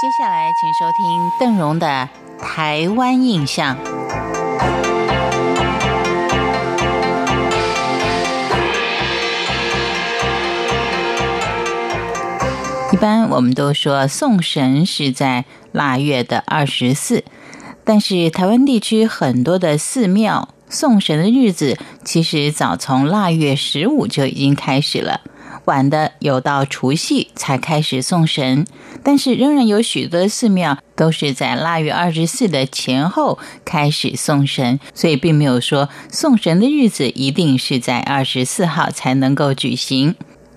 接下来，请收听邓荣的《台湾印象》。一般我们都说送神是在腊月的二十四，但是台湾地区很多的寺庙送神的日子，其实早从腊月十五就已经开始了。晚的有到除夕才开始送神，但是仍然有许多寺庙都是在腊月二十四的前后开始送神，所以并没有说送神的日子一定是在二十四号才能够举行。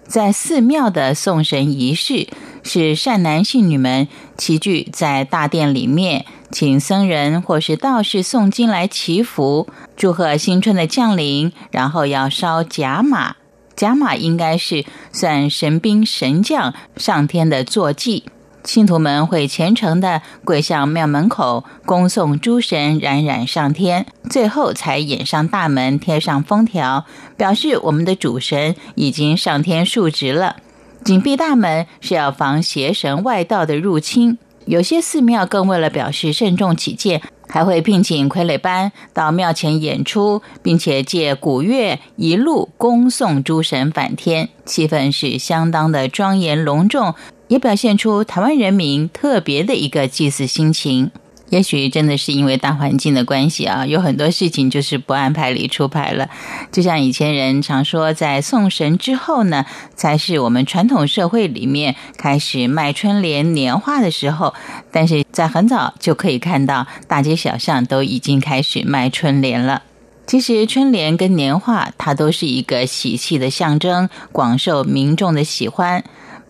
在寺庙的送神仪式，是善男信女们齐聚在大殿里面，请僧人或是道士诵经来祈福，祝贺新春的降临，然后要烧甲马。甲马应该是算神兵神将上天的坐骑，信徒们会虔诚地跪向庙门口，恭送诸神冉冉上天，最后才引上大门，贴上封条，表示我们的主神已经上天述职了。紧闭大门是要防邪神外道的入侵。有些寺庙更为了表示慎重起见。还会聘请傀儡班到庙前演出，并且借古乐一路恭送诸神返天，气氛是相当的庄严隆重，也表现出台湾人民特别的一个祭祀心情。也许真的是因为大环境的关系啊，有很多事情就是不按牌理出牌了。就像以前人常说，在送神之后呢，才是我们传统社会里面开始卖春联、年画的时候。但是在很早就可以看到，大街小巷都已经开始卖春联了。其实春联跟年画，它都是一个喜气的象征，广受民众的喜欢。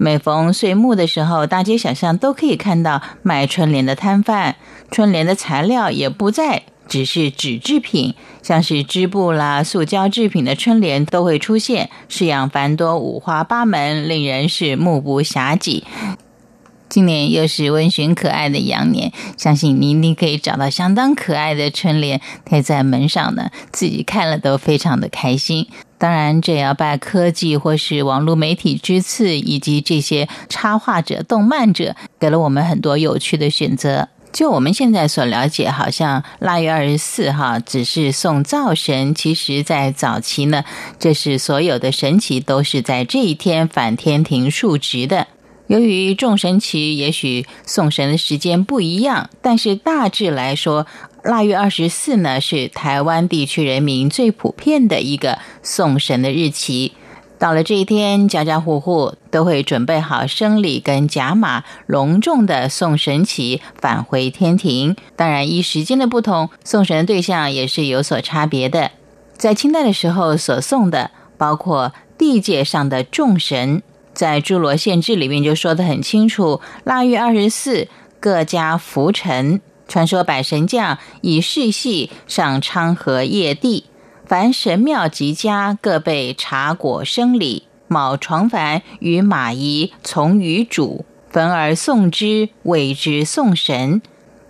每逢岁末的时候，大街小巷都可以看到卖春联的摊贩。春联的材料也不再只是纸制品，像是织布啦、塑胶制品的春联都会出现，式样繁多、五花八门，令人是目不暇接。今年又是温驯可爱的羊年，相信你一定可以找到相当可爱的春联贴在门上呢，自己看了都非常的开心。当然，这也要拜科技或是网络媒体之赐，以及这些插画者、动漫者，给了我们很多有趣的选择。就我们现在所了解，好像腊月二十四哈，只是送灶神。其实，在早期呢，这是所有的神奇都是在这一天反天庭述职的。由于众神奇也许送神的时间不一样，但是大致来说，腊月二十四呢是台湾地区人民最普遍的一个送神的日期。到了这一天，家家户户都会准备好生礼跟甲马，隆重的送神旗返回天庭。当然，依时间的不同，送神的对象也是有所差别的。在清代的时候所送的，包括地界上的众神。在《诸罗县志》里面就说得很清楚：腊月二十四，各家福臣，传说百神将以世系上昌河夜地，凡神庙及家各备茶果生礼，卯床凡与马仪从于主，焚而送之，谓之送神。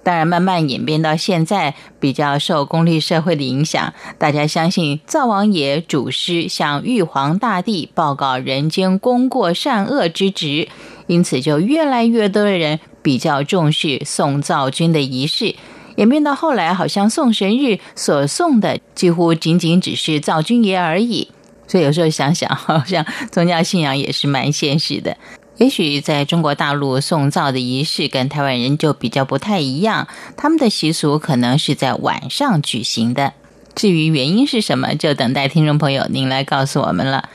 当然，慢慢演变到现在，比较受功利社会的影响，大家相信灶王爷主师向玉皇大帝报告人间功过善恶之职，因此就越来越多的人比较重视送灶君的仪式。演变到后来，好像送神日所送的几乎仅仅只是灶君爷而已。所以有时候想想，好像宗教信仰也是蛮现实的。也许在中国大陆送灶的仪式跟台湾人就比较不太一样，他们的习俗可能是在晚上举行的。至于原因是什么，就等待听众朋友您来告诉我们了。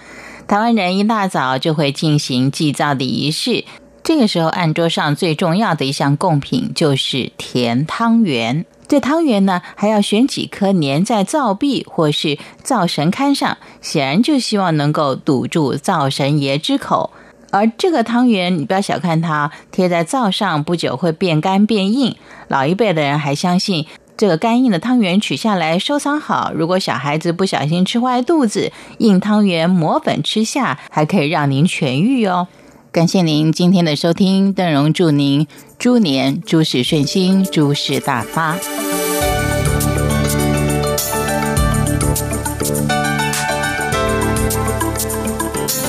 台湾人一大早就会进行祭灶的仪式，这个时候案桌上最重要的一项贡品就是甜汤圆。这汤圆呢，还要选几颗粘在灶壁或是灶神龛上，显然就希望能够堵住灶神爷之口。而这个汤圆，你不要小看它，贴在灶上不久会变干变硬。老一辈的人还相信，这个干硬的汤圆取下来收藏好，如果小孩子不小心吃坏肚子，硬汤圆磨粉吃下，还可以让您痊愈哦。感谢您今天的收听，邓荣祝您猪年诸事顺心，诸事大发。